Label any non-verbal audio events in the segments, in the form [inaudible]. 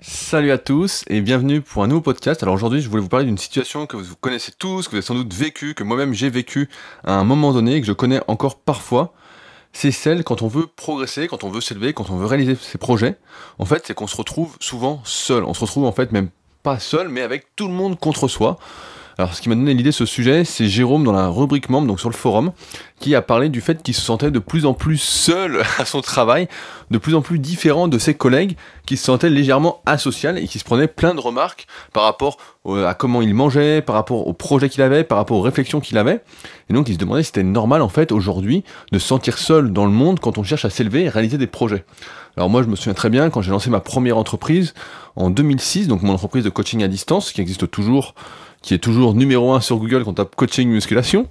Salut à tous et bienvenue pour un nouveau podcast. Alors aujourd'hui, je voulais vous parler d'une situation que vous connaissez tous, que vous avez sans doute vécu, que moi-même j'ai vécu à un moment donné que je connais encore parfois. C'est celle quand on veut progresser, quand on veut s'élever, quand on veut réaliser ses projets. En fait, c'est qu'on se retrouve souvent seul. On se retrouve en fait même pas seul, mais avec tout le monde contre soi. Alors, ce qui m'a donné l'idée de ce sujet, c'est Jérôme dans la rubrique membre, donc sur le forum, qui a parlé du fait qu'il se sentait de plus en plus seul [laughs] à son travail, de plus en plus différent de ses collègues, qui se sentaient légèrement asocial et qui se prenaient plein de remarques par rapport à comment il mangeait, par rapport au projet qu'il avait, par rapport aux réflexions qu'il avait. Et donc, il se demandait si c'était normal, en fait, aujourd'hui, de se sentir seul dans le monde quand on cherche à s'élever et réaliser des projets. Alors moi, je me souviens très bien quand j'ai lancé ma première entreprise en 2006, donc mon entreprise de coaching à distance, qui existe toujours qui est toujours numéro un sur Google quand on tape coaching musculation,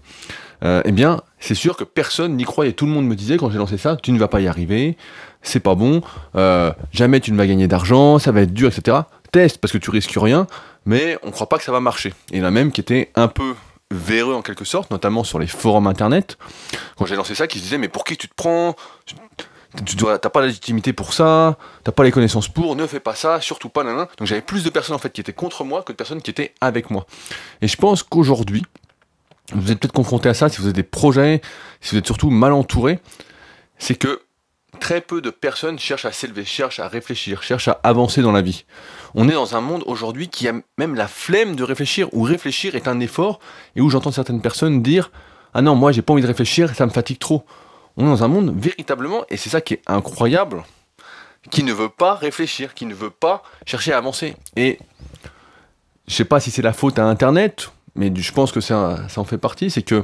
euh, eh bien, c'est sûr que personne n'y croyait. Tout le monde me disait quand j'ai lancé ça, tu ne vas pas y arriver, c'est pas bon, euh, jamais tu ne vas gagner d'argent, ça va être dur, etc. Teste parce que tu risques rien, mais on ne croit pas que ça va marcher. Et il a même qui étaient un peu véreux en quelque sorte, notamment sur les forums internet. Quand j'ai lancé ça, qui se disaient mais pour qui tu te prends? Tu dois, t'as pas la légitimité pour ça, t'as pas les connaissances pour, ne fais pas ça, surtout pas, nan, Donc j'avais plus de personnes en fait qui étaient contre moi que de personnes qui étaient avec moi. Et je pense qu'aujourd'hui, vous êtes peut-être confronté à ça si vous avez des projets, si vous êtes surtout mal entouré, c'est que très peu de personnes cherchent à s'élever, cherchent à réfléchir, cherchent à avancer dans la vie. On est dans un monde aujourd'hui qui a même la flemme de réfléchir, où réfléchir est un effort, et où j'entends certaines personnes dire Ah non, moi j'ai pas envie de réfléchir, ça me fatigue trop. On est dans un monde véritablement, et c'est ça qui est incroyable, qui ne veut pas réfléchir, qui ne veut pas chercher à avancer. Et je sais pas si c'est la faute à Internet, mais je pense que ça, ça en fait partie, c'est que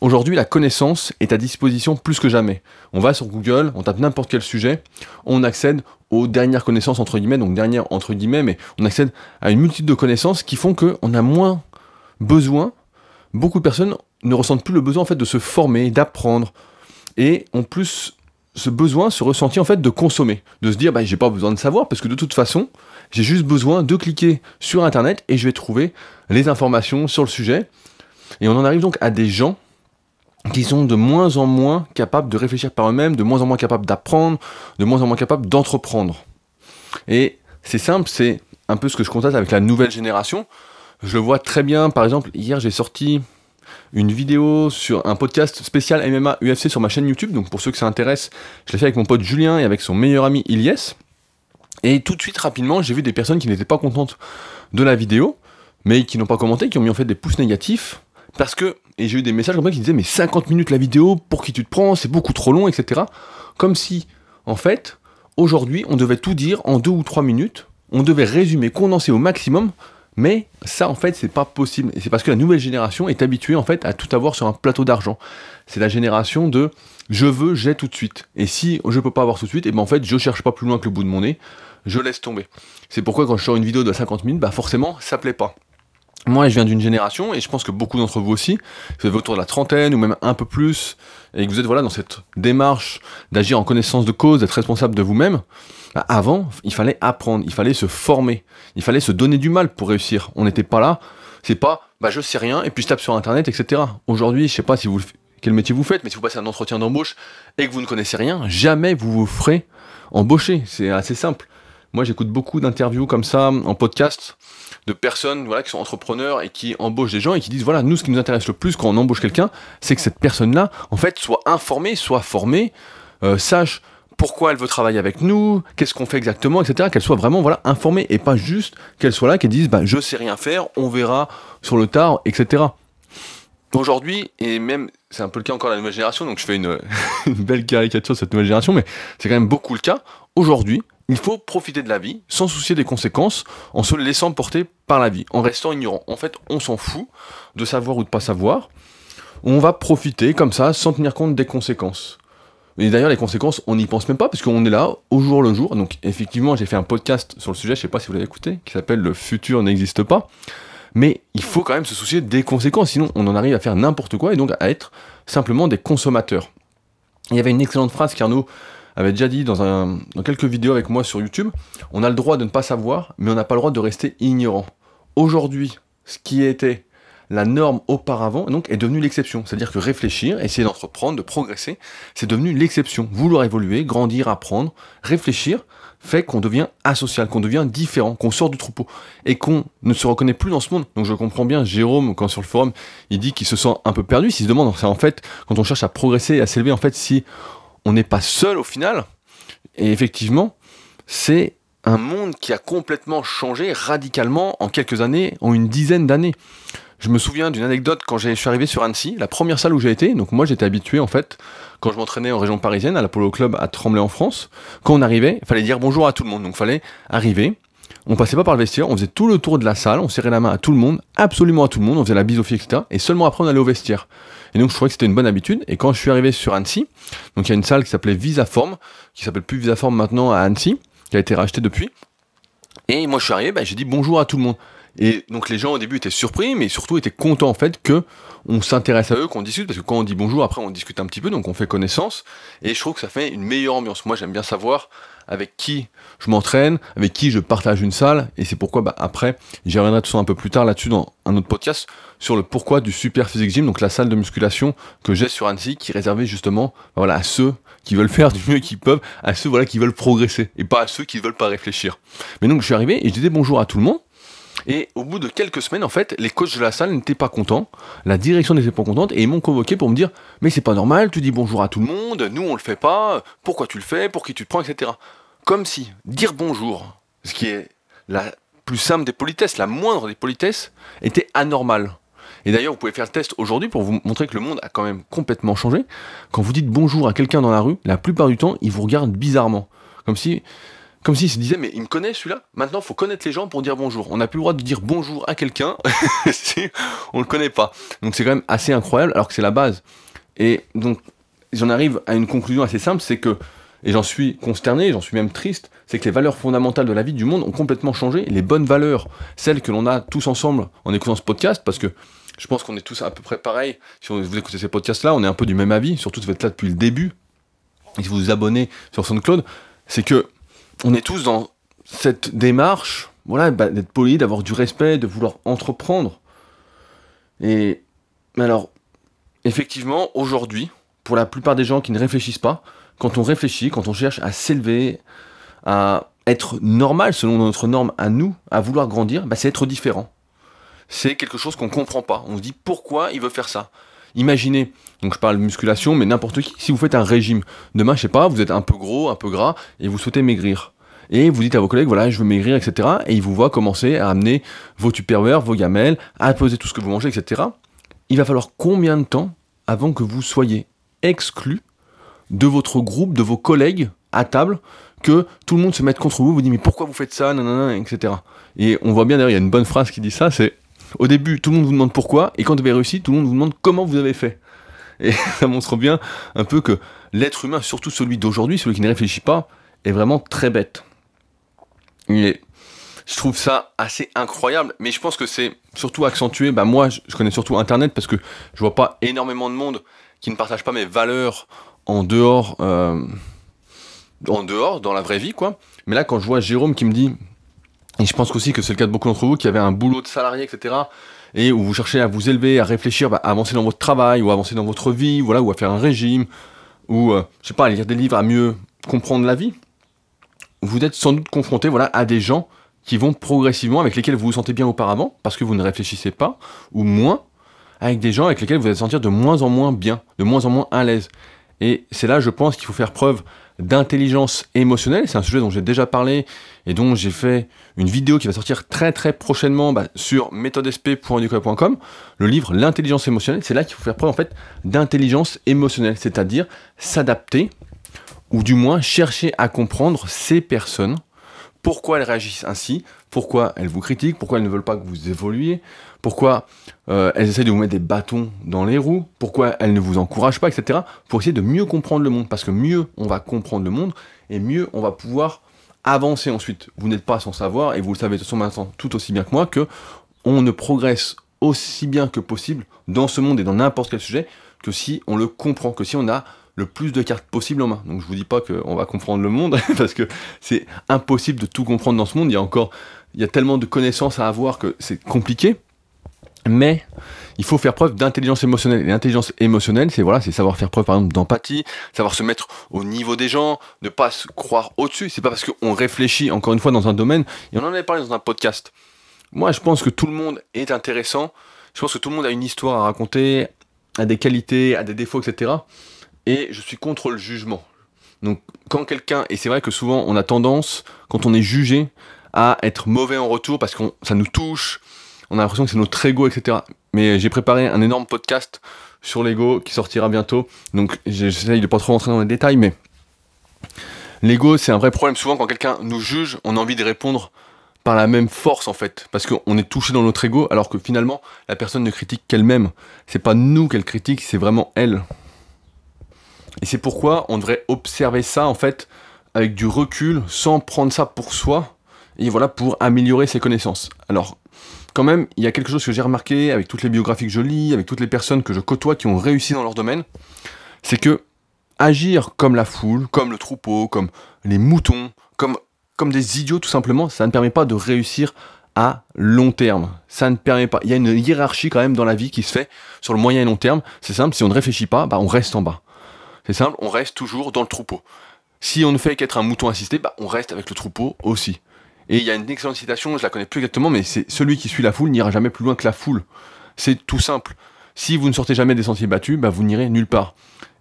aujourd'hui la connaissance est à disposition plus que jamais. On va sur Google, on tape n'importe quel sujet, on accède aux dernières connaissances entre guillemets, donc dernières entre guillemets, mais on accède à une multitude de connaissances qui font qu'on a moins besoin. Beaucoup de personnes ne ressentent plus le besoin en fait de se former, d'apprendre, et en plus ce besoin, ce ressenti en fait de consommer, de se dire bah j'ai pas besoin de savoir parce que de toute façon j'ai juste besoin de cliquer sur internet et je vais trouver les informations sur le sujet. Et on en arrive donc à des gens qui sont de moins en moins capables de réfléchir par eux-mêmes, de moins en moins capables d'apprendre, de moins en moins capables d'entreprendre. Et c'est simple, c'est un peu ce que je constate avec la nouvelle génération. Je le vois très bien, par exemple, hier j'ai sorti une vidéo sur un podcast spécial MMA UFC sur ma chaîne YouTube. Donc pour ceux que ça intéresse, je l'ai fait avec mon pote Julien et avec son meilleur ami Ilyes. Et tout de suite, rapidement, j'ai vu des personnes qui n'étaient pas contentes de la vidéo, mais qui n'ont pas commenté, qui ont mis en fait des pouces négatifs. Parce que, et j'ai eu des messages comme ça qui disaient, mais 50 minutes la vidéo, pour qui tu te prends, c'est beaucoup trop long, etc. Comme si, en fait, aujourd'hui, on devait tout dire en deux ou trois minutes, on devait résumer, condenser au maximum mais ça, en fait, c'est pas possible. Et c'est parce que la nouvelle génération est habituée, en fait, à tout avoir sur un plateau d'argent. C'est la génération de je veux, j'ai tout de suite. Et si je peux pas avoir tout de suite, et ben en fait, je cherche pas plus loin que le bout de mon nez, je laisse tomber. C'est pourquoi quand je sors une vidéo de 50 minutes, bah forcément, ça plaît pas. Moi, je viens d'une génération, et je pense que beaucoup d'entre vous aussi, vous êtes autour de la trentaine ou même un peu plus, et que vous êtes voilà dans cette démarche d'agir en connaissance de cause, d'être responsable de vous-même. Bah, avant, il fallait apprendre, il fallait se former, il fallait se donner du mal pour réussir. On n'était pas là. C'est pas, bah je sais rien et puis je tape sur internet, etc. Aujourd'hui, je sais pas si vous quel métier vous faites, mais si vous passez un entretien d'embauche et que vous ne connaissez rien, jamais vous vous ferez embaucher. C'est assez simple. Moi, j'écoute beaucoup d'interviews comme ça en podcast de personnes voilà, qui sont entrepreneurs et qui embauchent des gens et qui disent voilà, nous, ce qui nous intéresse le plus quand on embauche quelqu'un, c'est que cette personne-là, en fait, soit informée, soit formée, euh, sache pourquoi elle veut travailler avec nous, qu'est-ce qu'on fait exactement, etc. Qu'elle soit vraiment voilà informée et pas juste qu'elle soit là, qu'elle dise bah, je sais rien faire, on verra sur le tard, etc. Aujourd'hui, et même c'est un peu le cas encore de la nouvelle génération, donc je fais une, [laughs] une belle caricature de cette nouvelle génération, mais c'est quand même beaucoup le cas. Aujourd'hui, il faut profiter de la vie sans soucier des conséquences, en se laissant porter par la vie, en restant ignorant. En fait, on s'en fout de savoir ou de pas savoir. On va profiter comme ça sans tenir compte des conséquences. Et d'ailleurs, les conséquences, on n'y pense même pas parce qu'on est là au jour le jour. Donc, effectivement, j'ai fait un podcast sur le sujet, je sais pas si vous l'avez écouté, qui s'appelle Le futur n'existe pas. Mais il faut quand même se soucier des conséquences, sinon on en arrive à faire n'importe quoi et donc à être simplement des consommateurs. Il y avait une excellente phrase qu'Arnaud avait déjà dit dans, quelques vidéos avec moi sur YouTube. On a le droit de ne pas savoir, mais on n'a pas le droit de rester ignorant. Aujourd'hui, ce qui était la norme auparavant donc est devenue l'exception. C'est-à-dire que réfléchir, essayer d'entreprendre, de progresser, c'est devenu l'exception. Vouloir évoluer, grandir, apprendre, réfléchir fait qu'on devient asocial, qu'on devient différent, qu'on sort du troupeau et qu'on ne se reconnaît plus dans ce monde. Donc je comprends bien Jérôme quand sur le forum il dit qu'il se sent un peu perdu, s'il se demande en fait quand on cherche à progresser, à s'élever, en fait si on n'est pas seul au final. Et effectivement, c'est un monde qui a complètement changé radicalement en quelques années, en une dizaine d'années. Je me souviens d'une anecdote quand je suis arrivé sur Annecy, la première salle où j'ai été. Donc moi j'étais habitué en fait, quand je m'entraînais en région parisienne, à l'Apollo Club à Tremblay en France, quand on arrivait, il fallait dire bonjour à tout le monde. Donc il fallait arriver, on passait pas par le vestiaire, on faisait tout le tour de la salle, on serrait la main à tout le monde, absolument à tout le monde, on faisait la bise etc. Et seulement après on allait au vestiaire. Et donc je trouvais que c'était une bonne habitude. Et quand je suis arrivé sur Annecy, donc il y a une salle qui s'appelait Visaform, qui s'appelle plus Visaform maintenant à Annecy, qui a été rachetée depuis. Et moi je suis arrivé, bah, j'ai dit bonjour à tout le monde. Et donc les gens au début étaient surpris, mais surtout étaient contents en fait que on s'intéresse à eux, qu'on discute, parce que quand on dit bonjour, après on discute un petit peu, donc on fait connaissance. Et je trouve que ça fait une meilleure ambiance. Moi j'aime bien savoir avec qui je m'entraîne, avec qui je partage une salle, et c'est pourquoi bah, après, j'y reviendrai tout ça un peu plus tard là-dessus dans un autre podcast sur le pourquoi du Super Physique Gym, donc la salle de musculation que j'ai sur Annecy, qui est réservée justement bah, voilà, à ceux qui veulent faire du mieux qu'ils peuvent, à ceux voilà, qui veulent progresser, et pas à ceux qui ne veulent pas réfléchir. Mais donc je suis arrivé et je disais bonjour à tout le monde, et au bout de quelques semaines, en fait, les coachs de la salle n'étaient pas contents, la direction n'était pas contente, et ils m'ont convoqué pour me dire Mais c'est pas normal, tu dis bonjour à tout le monde, nous on le fait pas, pourquoi tu le fais, pour qui tu te prends, etc. Comme si dire bonjour, ce qui est la plus simple des politesses, la moindre des politesses, était anormal. Et d'ailleurs, vous pouvez faire le test aujourd'hui pour vous montrer que le monde a quand même complètement changé. Quand vous dites bonjour à quelqu'un dans la rue, la plupart du temps, il vous regarde bizarrement. Comme si, comme s'il se disait, mais il me connaît celui-là Maintenant, faut connaître les gens pour dire bonjour. On n'a plus le droit de dire bonjour à quelqu'un [laughs] si on ne le connaît pas. Donc c'est quand même assez incroyable, alors que c'est la base. Et donc, j'en arrive à une conclusion assez simple, c'est que et j'en suis consterné, j'en suis même triste, c'est que les valeurs fondamentales de la vie du monde ont complètement changé. Les bonnes valeurs, celles que l'on a tous ensemble en écoutant ce podcast, parce que je pense qu'on est tous à peu près pareil. Si vous écoutez ces podcasts-là, on est un peu du même avis, surtout si vous êtes là depuis le début, et si vous vous abonnez sur SoundCloud, c'est que on est tous dans cette démarche, voilà, bah, d'être poli, d'avoir du respect, de vouloir entreprendre. Et alors, effectivement, aujourd'hui, pour la plupart des gens qui ne réfléchissent pas, quand on réfléchit, quand on cherche à s'élever, à être normal selon notre norme à nous, à vouloir grandir, bah, c'est être différent. C'est quelque chose qu'on ne comprend pas. On se dit pourquoi il veut faire ça? Imaginez, donc je parle de musculation, mais n'importe qui, si vous faites un régime, demain, je sais pas, vous êtes un peu gros, un peu gras, et vous souhaitez maigrir. Et vous dites à vos collègues, voilà, je veux maigrir, etc. Et ils vous voient commencer à amener vos tupperwares, vos gamelles, à poser tout ce que vous mangez, etc. Il va falloir combien de temps avant que vous soyez exclu de votre groupe, de vos collègues à table, que tout le monde se mette contre vous, vous dit mais pourquoi vous faites ça, etc. Et on voit bien d'ailleurs, il y a une bonne phrase qui dit ça, c'est au début tout le monde vous demande pourquoi, et quand vous avez réussi, tout le monde vous demande comment vous avez fait. Et [laughs] ça montre bien un peu que l'être humain, surtout celui d'aujourd'hui, celui qui ne réfléchit pas, est vraiment très bête. Je trouve ça assez incroyable, mais je pense que c'est surtout accentué. Bah moi, je connais surtout Internet parce que je vois pas énormément de monde qui ne partage pas mes valeurs en dehors, euh, en dehors, dans la vraie vie, quoi. Mais là, quand je vois Jérôme qui me dit, et je pense aussi que c'est le cas de beaucoup d'entre vous, qui avaient un boulot de salarié, etc., et où vous cherchez à vous élever, à réfléchir, bah, à avancer dans votre travail, ou à avancer dans votre vie, voilà, ou à faire un régime, ou, euh, je sais pas, à lire des livres, à mieux comprendre la vie, vous êtes sans doute confronté, voilà, à des gens qui vont progressivement, avec lesquels vous vous sentez bien auparavant, parce que vous ne réfléchissez pas, ou moins, avec des gens avec lesquels vous allez sentir de moins en moins bien, de moins en moins à l'aise. Et c'est là, je pense, qu'il faut faire preuve d'intelligence émotionnelle. C'est un sujet dont j'ai déjà parlé et dont j'ai fait une vidéo qui va sortir très très prochainement bah, sur méthodesp.educa.com. Le livre L'intelligence émotionnelle, c'est là qu'il faut faire preuve en fait d'intelligence émotionnelle, c'est-à-dire s'adapter ou du moins chercher à comprendre ces personnes pourquoi elles réagissent ainsi, pourquoi elles vous critiquent, pourquoi elles ne veulent pas que vous évoluiez, pourquoi euh, elles essaient de vous mettre des bâtons dans les roues, pourquoi elles ne vous encouragent pas, etc. Pour essayer de mieux comprendre le monde. Parce que mieux on va comprendre le monde, et mieux on va pouvoir avancer ensuite. Vous n'êtes pas sans savoir, et vous le savez de façon tout aussi bien que moi, que on ne progresse aussi bien que possible dans ce monde et dans n'importe quel sujet que si on le comprend, que si on a le plus de cartes possible en main. Donc je vous dis pas qu'on va comprendre le monde, [laughs] parce que c'est impossible de tout comprendre dans ce monde. Il y a encore, il y a tellement de connaissances à avoir que c'est compliqué. Mais il faut faire preuve d'intelligence émotionnelle. Et l'intelligence émotionnelle, c'est voilà, savoir faire preuve par exemple d'empathie, savoir se mettre au niveau des gens, ne pas se croire au-dessus. C'est pas parce qu'on réfléchit encore une fois dans un domaine, et on en avait parlé dans un podcast. Moi, je pense que tout le monde est intéressant. Je pense que tout le monde a une histoire à raconter, a des qualités, a des défauts, etc. Et je suis contre le jugement. Donc, quand quelqu'un, et c'est vrai que souvent on a tendance, quand on est jugé, à être mauvais en retour parce que ça nous touche, on a l'impression que c'est notre ego, etc. Mais j'ai préparé un énorme podcast sur l'ego qui sortira bientôt. Donc j'essaye de pas trop rentrer dans les détails, mais l'ego c'est un vrai problème. Souvent quand quelqu'un nous juge, on a envie de répondre par la même force en fait, parce qu'on est touché dans notre ego, alors que finalement la personne ne critique qu'elle-même. C'est pas nous qu'elle critique, c'est vraiment elle. Et c'est pourquoi on devrait observer ça en fait avec du recul, sans prendre ça pour soi, et voilà pour améliorer ses connaissances. Alors quand même, il y a quelque chose que j'ai remarqué avec toutes les biographies que je lis, avec toutes les personnes que je côtoie qui ont réussi dans leur domaine, c'est que agir comme la foule, comme le troupeau, comme les moutons, comme, des idiots tout simplement, ça ne permet pas de réussir à long terme. Ça ne permet pas. Il y a une hiérarchie quand même dans la vie qui se fait sur le moyen et long terme. C'est simple, si on ne réfléchit pas, bah on reste en bas. C'est simple, on reste toujours dans le troupeau. Si on ne fait qu'être un mouton assisté, bah on reste avec le troupeau aussi. Et il y a une excellente citation, je la connais plus exactement, mais c'est celui qui suit la foule n'ira jamais plus loin que la foule. C'est tout simple. Si vous ne sortez jamais des sentiers battus, bah vous n'irez nulle part.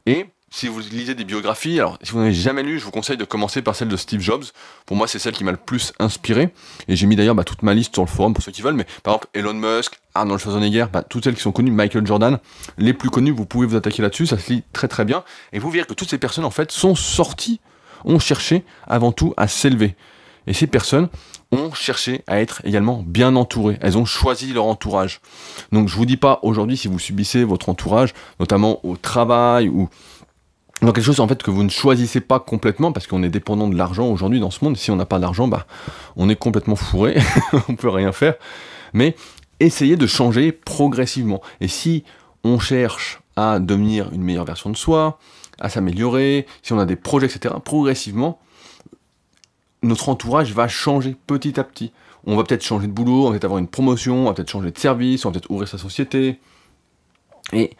Et si vous lisez des biographies, alors si vous n'avez jamais lu, je vous conseille de commencer par celle de Steve Jobs. Pour moi, c'est celle qui m'a le plus inspiré. Et j'ai mis d'ailleurs bah, toute ma liste sur le forum pour ceux qui veulent. Mais par exemple, Elon Musk, Arnold Schwarzenegger, bah, toutes celles qui sont connues, Michael Jordan, les plus connues, vous pouvez vous attaquer là-dessus. Ça se lit très très bien. Et vous verrez que toutes ces personnes, en fait, sont sorties, ont cherché avant tout à s'élever. Et ces personnes ont cherché à être également bien entourées. Elles ont choisi leur entourage. Donc je vous dis pas aujourd'hui si vous subissez votre entourage, notamment au travail ou dans quelque chose en fait que vous ne choisissez pas complètement parce qu'on est dépendant de l'argent aujourd'hui dans ce monde. Si on n'a pas d'argent, bah on est complètement fourré, [laughs] on peut rien faire. Mais essayez de changer progressivement. Et si on cherche à devenir une meilleure version de soi, à s'améliorer, si on a des projets, etc., progressivement, notre entourage va changer petit à petit. On va peut-être changer de boulot, on va peut-être avoir une promotion, on va peut-être changer de service, on va peut-être ouvrir sa société. Et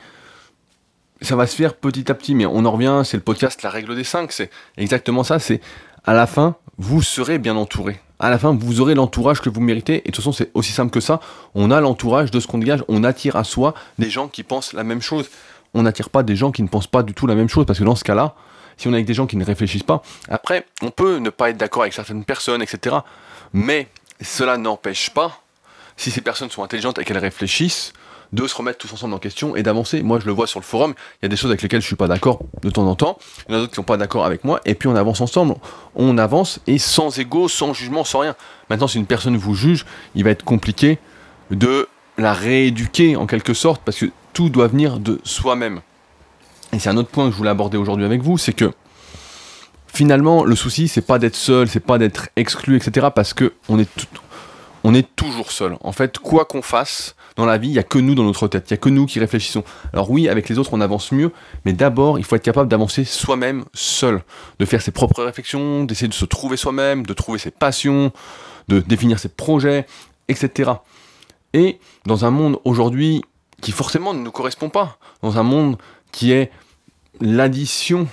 ça va se faire petit à petit, mais on en revient, c'est le podcast La règle des 5, c'est exactement ça, c'est à la fin, vous serez bien entouré. À la fin, vous aurez l'entourage que vous méritez, et de toute façon, c'est aussi simple que ça. On a l'entourage de ce qu'on dégage, on attire à soi des gens qui pensent la même chose. On n'attire pas des gens qui ne pensent pas du tout la même chose, parce que dans ce cas-là, si on est avec des gens qui ne réfléchissent pas. Après, on peut ne pas être d'accord avec certaines personnes, etc. Mais cela n'empêche pas, si ces personnes sont intelligentes et qu'elles réfléchissent, de se remettre tous ensemble en question et d'avancer. Moi, je le vois sur le forum, il y a des choses avec lesquelles je suis pas d'accord de temps en temps, il y en a d'autres qui sont pas d'accord avec moi, et puis on avance ensemble. On avance et sans ego, sans jugement, sans rien. Maintenant, si une personne vous juge, il va être compliqué de la rééduquer en quelque sorte, parce que tout doit venir de soi-même. Et c'est un autre point que je voulais aborder aujourd'hui avec vous, c'est que finalement, le souci, c'est pas d'être seul, c'est pas d'être exclu, etc. Parce que on est, on est toujours seul. En fait, quoi qu'on fasse dans la vie, il n'y a que nous dans notre tête, il n'y a que nous qui réfléchissons. Alors oui, avec les autres, on avance mieux, mais d'abord, il faut être capable d'avancer soi-même, seul, de faire ses propres réflexions, d'essayer de se trouver soi-même, de trouver ses passions, de définir ses projets, etc. Et dans un monde aujourd'hui qui forcément ne nous correspond pas, dans un monde qui est l'addition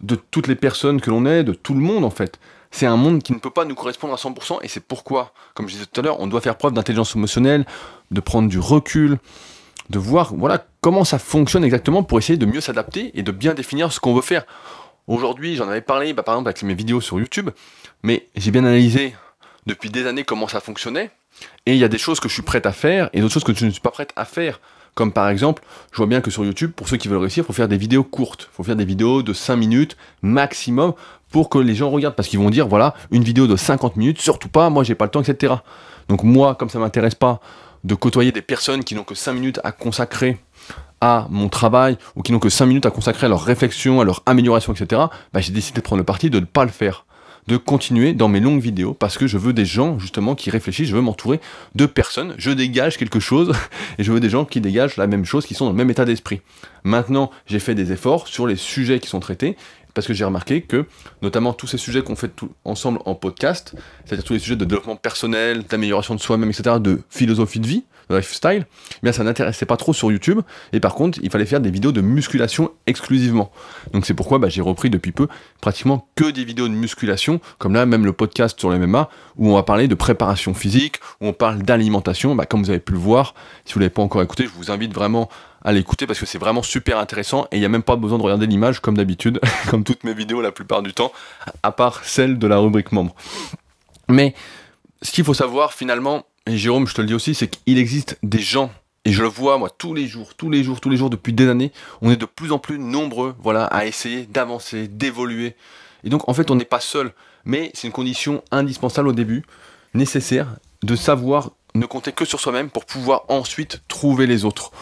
de toutes les personnes que l'on est, de tout le monde en fait. C'est un monde qui ne peut pas nous correspondre à 100% et c'est pourquoi, comme je disais tout à l'heure, on doit faire preuve d'intelligence émotionnelle, de prendre du recul, de voir voilà comment ça fonctionne exactement pour essayer de mieux s'adapter et de bien définir ce qu'on veut faire. Aujourd'hui, j'en avais parlé bah, par exemple avec mes vidéos sur YouTube, mais j'ai bien analysé depuis des années comment ça fonctionnait et il y a des choses que je suis prêt à faire et d'autres choses que je ne suis pas prête à faire. Comme par exemple, je vois bien que sur YouTube, pour ceux qui veulent réussir, il faut faire des vidéos courtes. Il faut faire des vidéos de 5 minutes maximum pour que les gens regardent. Parce qu'ils vont dire, voilà, une vidéo de 50 minutes, surtout pas, moi j'ai pas le temps, etc. Donc moi, comme ça m'intéresse pas de côtoyer des personnes qui n'ont que 5 minutes à consacrer à mon travail ou qui n'ont que 5 minutes à consacrer à leur réflexion, à leur amélioration, etc., bah, j'ai décidé de prendre le parti de ne pas le faire de continuer dans mes longues vidéos parce que je veux des gens justement qui réfléchissent, je veux m'entourer de personnes, je dégage quelque chose [laughs] et je veux des gens qui dégagent la même chose, qui sont dans le même état d'esprit. Maintenant, j'ai fait des efforts sur les sujets qui sont traités. parce que j'ai remarqué que, notamment tous ces sujets qu'on fait ensemble en podcast, c'est-à-dire tous les sujets de développement personnel, d'amélioration de soi-même, etc., de philosophie de vie, lifestyle, eh bien ça n'intéressait pas trop sur YouTube, et par contre, il fallait faire des vidéos de musculation exclusivement. Donc c'est pourquoi bah, j'ai repris depuis peu pratiquement que des vidéos de musculation, comme là, même le podcast sur le MMA, où on va parler de préparation physique, où on parle d'alimentation, bah, comme vous avez pu le voir, si vous ne l'avez pas encore écouté, je vous invite vraiment à l'écouter parce que c'est vraiment super intéressant et il n'y a même pas besoin de regarder l'image comme d'habitude, [laughs] comme toutes mes vidéos la plupart du temps, à part celle de la rubrique membre. Mais ce qu'il faut savoir finalement, et Jérôme je te le dis aussi, c'est qu'il existe des gens, et je le vois moi tous les jours, tous les jours, tous les jours depuis des années, on est de plus en plus nombreux voilà, à essayer d'avancer, d'évoluer. Et donc en fait on n'est pas seul, mais c'est une condition indispensable au début, nécessaire, de savoir ne compter que sur soi-même pour pouvoir ensuite trouver les autres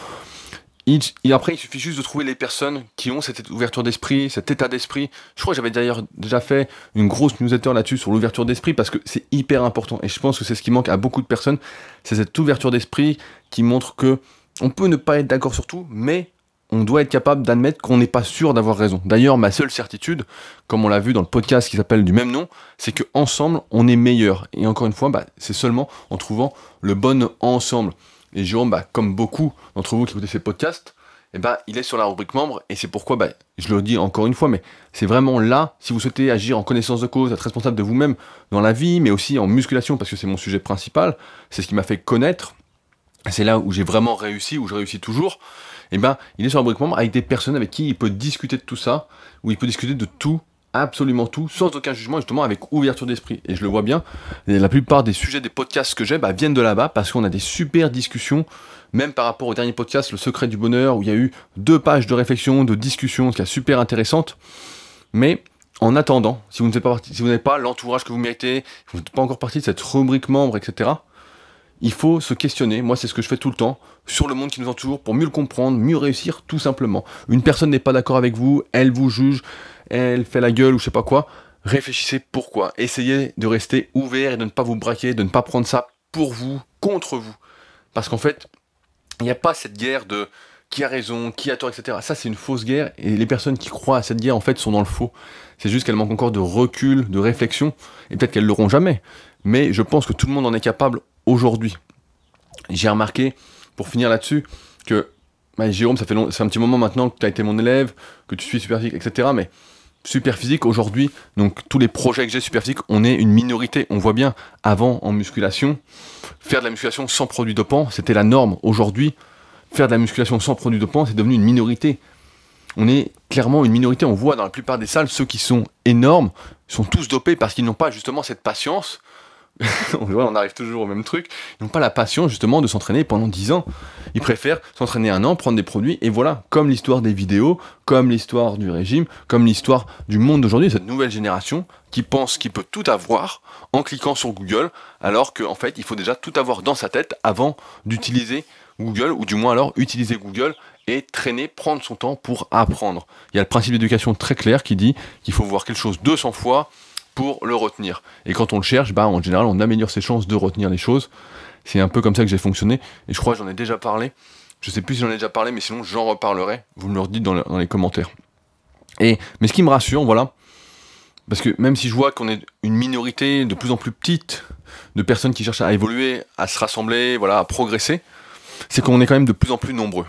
et après, il suffit juste de trouver les personnes qui ont cette ouverture d'esprit, cet état d'esprit. Je crois que j'avais d'ailleurs déjà fait une grosse newsletter là-dessus sur l'ouverture d'esprit parce que c'est hyper important. Et je pense que c'est ce qui manque à beaucoup de personnes. C'est cette ouverture d'esprit qui montre que on peut ne pas être d'accord sur tout, mais on doit être capable d'admettre qu'on n'est pas sûr d'avoir raison. D'ailleurs, ma seule certitude, comme on l'a vu dans le podcast qui s'appelle du même nom, c'est que ensemble, on est meilleur. Et encore une fois, bah, c'est seulement en trouvant le bon ensemble. Et Jérôme, bah, comme beaucoup d'entre vous qui écoutez ces podcasts, eh ben, il est sur la rubrique membre, et c'est pourquoi, bah, je le dis encore une fois, mais c'est vraiment là, si vous souhaitez agir en connaissance de cause, être responsable de vous-même dans la vie, mais aussi en musculation, parce que c'est mon sujet principal, c'est ce qui m'a fait connaître, c'est là où j'ai vraiment réussi, où je réussis toujours, eh ben, il est sur la rubrique membre avec des personnes avec qui il peut discuter de tout ça, où il peut discuter de tout absolument tout, sans aucun jugement, justement avec ouverture d'esprit. Et je le vois bien, la plupart des sujets des podcasts que j'ai bah, viennent de là-bas parce qu'on a des super discussions, même par rapport au dernier podcast, Le Secret du Bonheur, où il y a eu deux pages de réflexion, de discussion, qui est super intéressante. Mais en attendant, si vous n'êtes pas si vous n'avez pas l'entourage que vous méritez, si vous n'êtes pas encore parti de cette rubrique membre, etc., il faut se questionner, moi c'est ce que je fais tout le temps, sur le monde qui nous entoure, pour mieux le comprendre, mieux réussir, tout simplement. Une personne n'est pas d'accord avec vous, elle vous juge, elle fait la gueule ou je sais pas quoi, réfléchissez pourquoi. Essayez de rester ouvert et de ne pas vous braquer, de ne pas prendre ça pour vous, contre vous. Parce qu'en fait, il n'y a pas cette guerre de qui a raison, qui a tort, etc. Ça, c'est une fausse guerre, et les personnes qui croient à cette guerre, en fait, sont dans le faux. C'est juste qu'elles manquent encore de recul, de réflexion, et peut-être qu'elles l'auront jamais. Mais je pense que tout le monde en est capable aujourd'hui. J'ai remarqué, pour finir là-dessus, que bah, Jérôme, ça fait c'est un petit moment maintenant que tu as été mon élève, que tu suis Superphysique, etc. Mais Superphysique, aujourd'hui, donc tous les projets que j'ai Superphysique, on est une minorité. On voit bien, avant, en musculation, faire de la musculation sans produit dopant, c'était la norme. Aujourd'hui, faire de la musculation sans produit dopant, c'est devenu une minorité. On est clairement une minorité. On voit dans la plupart des salles, ceux qui sont énormes sont tous dopés parce qu'ils n'ont pas justement cette patience [laughs] on arrive toujours au même truc. Ils n'ont pas la passion justement de s'entraîner pendant 10 ans. Ils préfèrent s'entraîner un an, prendre des produits, et voilà, comme l'histoire des vidéos, comme l'histoire du régime, comme l'histoire du monde d'aujourd'hui, cette nouvelle génération qui pense qu'il peut tout avoir en cliquant sur Google, alors qu'en fait, il faut déjà tout avoir dans sa tête avant d'utiliser Google, ou du moins alors utiliser Google et traîner, prendre son temps pour apprendre. Il y a le principe d'éducation très clair qui dit qu'il faut voir quelque chose 200 fois pour le retenir. Et quand on le cherche, bah, en général, on améliore ses chances de retenir les choses. C'est un peu comme ça que j'ai fonctionné. Et je crois que j'en ai déjà parlé. Je sais plus si j'en ai déjà parlé, mais sinon j'en reparlerai. Vous me le redites dans, dans les commentaires. Et, mais ce qui me rassure, voilà, parce que même si je vois qu'on est une minorité de plus en plus petite de personnes qui cherchent à évoluer, à se rassembler, voilà, à progresser, c'est qu'on est quand même de plus en plus nombreux.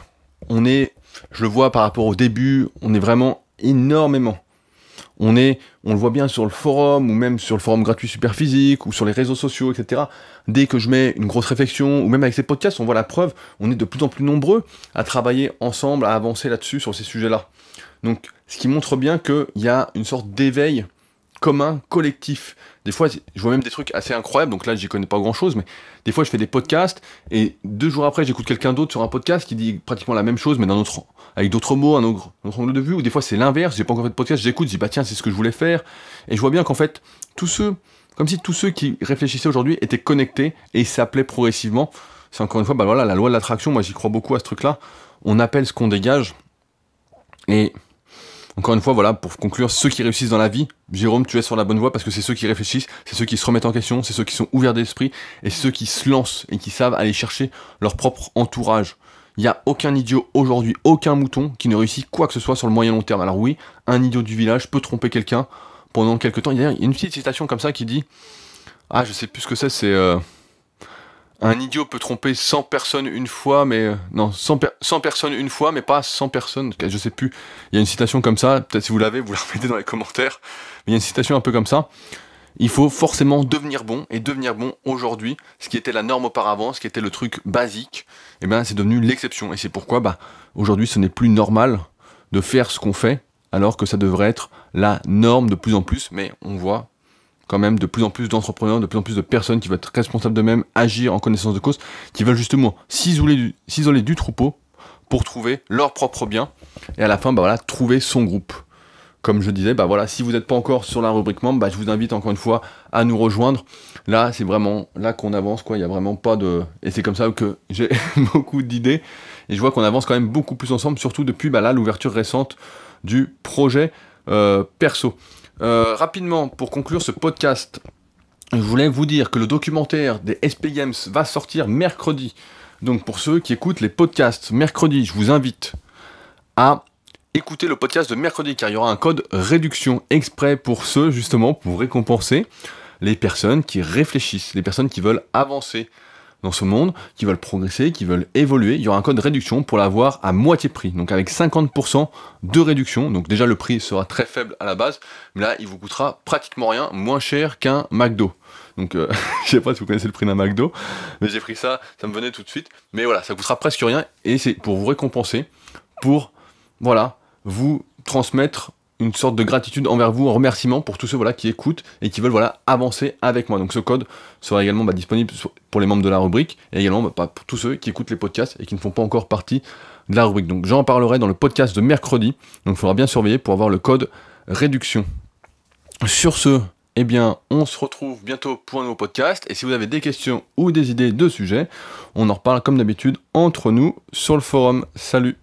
On est, je le vois par rapport au début, on est vraiment énormément on est, on le voit bien sur le forum ou même sur le forum gratuit Superphysique ou sur les réseaux sociaux, etc. Dès que je mets une grosse réflexion ou même avec ces podcasts, on voit la preuve. On est de plus en plus nombreux à travailler ensemble, à avancer là-dessus sur ces sujets-là. Donc, ce qui montre bien qu'il y a une sorte d'éveil commun, collectif. Des fois, je vois même des trucs assez incroyables, donc là, j'y connais pas grand-chose, mais des fois, je fais des podcasts, et deux jours après, j'écoute quelqu'un d'autre sur un podcast qui dit pratiquement la même chose, mais autre, avec d'autres mots, un autre, angle de vue, ou des fois, c'est l'inverse, j'ai pas encore fait de podcast, j'écoute, je dis, bah tiens, c'est ce que je voulais faire, et je vois bien qu'en fait, tous ceux, comme si tous ceux qui réfléchissaient aujourd'hui étaient connectés, et s'appelaient progressivement. C'est encore une fois, bah voilà, la loi de l'attraction, moi j'y crois beaucoup à ce truc-là. On appelle ce qu'on dégage, et encore une fois, voilà, pour conclure, ceux qui réussissent dans la vie, Jérôme, tu es sur la bonne voie parce que c'est ceux qui réfléchissent, c'est ceux qui se remettent en question, c'est ceux qui sont ouverts d'esprit et ceux qui se lancent et qui savent aller chercher leur propre entourage. Il n'y a aucun idiot aujourd'hui, aucun mouton qui ne réussit quoi que ce soit sur le moyen long terme. Alors oui, un idiot du village peut tromper quelqu'un pendant quelques temps. Il y a une petite citation comme ça qui dit Ah, je sais plus ce que c'est, c'est. Euh, un idiot peut tromper 100 personnes une fois, mais. Euh, non, 100, personnes une fois, mais pas 100 personnes. Je sais plus. Il y a une citation comme ça. Peut-être si vous l'avez, vous la mettez dans les commentaires. Mais il y a une citation un peu comme ça. Il faut forcément devenir bon, et devenir bon aujourd'hui, ce qui était la norme auparavant, ce qui était le truc basique, et eh ben c'est devenu l'exception. Et c'est pourquoi bah, aujourd'hui ce n'est plus normal de faire ce qu'on fait, alors que ça devrait être la norme de plus en plus, mais on voit quand même de plus en plus d'entrepreneurs, de plus en plus de personnes qui veulent être responsables d'eux-mêmes, agir en connaissance de cause, qui veulent justement s'isoler du, troupeau pour trouver leur propre bien, et à la fin, bah voilà, trouver son groupe. Comme je disais, bah voilà, si vous n'êtes pas encore sur la rubrique membre, bah je vous invite encore une fois à nous rejoindre. Là, c'est vraiment là qu'on avance, quoi. Il n'y a vraiment pas de. Et c'est comme ça que j'ai [laughs] beaucoup d'idées. Et je vois qu'on avance quand même beaucoup plus ensemble, surtout depuis bah, l'ouverture récente du projet euh, perso. Euh, rapidement, pour conclure ce podcast, je voulais vous dire que le documentaire des SP Games va sortir mercredi. Donc pour ceux qui écoutent les podcasts mercredi, je vous invite à écouter le podcast de mercredi car il y aura un code réduction exprès pour ceux justement pour récompenser les personnes qui réfléchissent, les personnes qui veulent avancer dans ce monde, qui veulent progresser, qui veulent évoluer, il y aura un code réduction pour l'avoir à moitié prix. Donc avec 50% de réduction. Donc déjà le prix sera très faible à la base, mais là il vous coûtera pratiquement rien, moins cher qu'un McDo. Donc euh, [laughs] je sais pas si vous connaissez le prix d'un McDo, mais j'ai pris ça, ça me venait tout de suite. Mais voilà, ça coûtera presque rien et c'est pour vous récompenser, pour voilà, vous transmettre une sorte de gratitude envers vous, en remerciement pour tous ceux voilà, qui écoutent et qui veulent voilà, avancer avec moi. Donc ce code sera également bah, disponible pour les membres de la rubrique et également bah, pour tous ceux qui écoutent les podcasts et qui ne font pas encore partie de la rubrique. Donc j'en parlerai dans le podcast de mercredi. Donc il faudra bien surveiller pour avoir le code réduction. Sur ce, eh bien, on se retrouve bientôt pour un nouveau podcast. Et si vous avez des questions ou des idées de sujets, on en reparle comme d'habitude entre nous sur le forum. Salut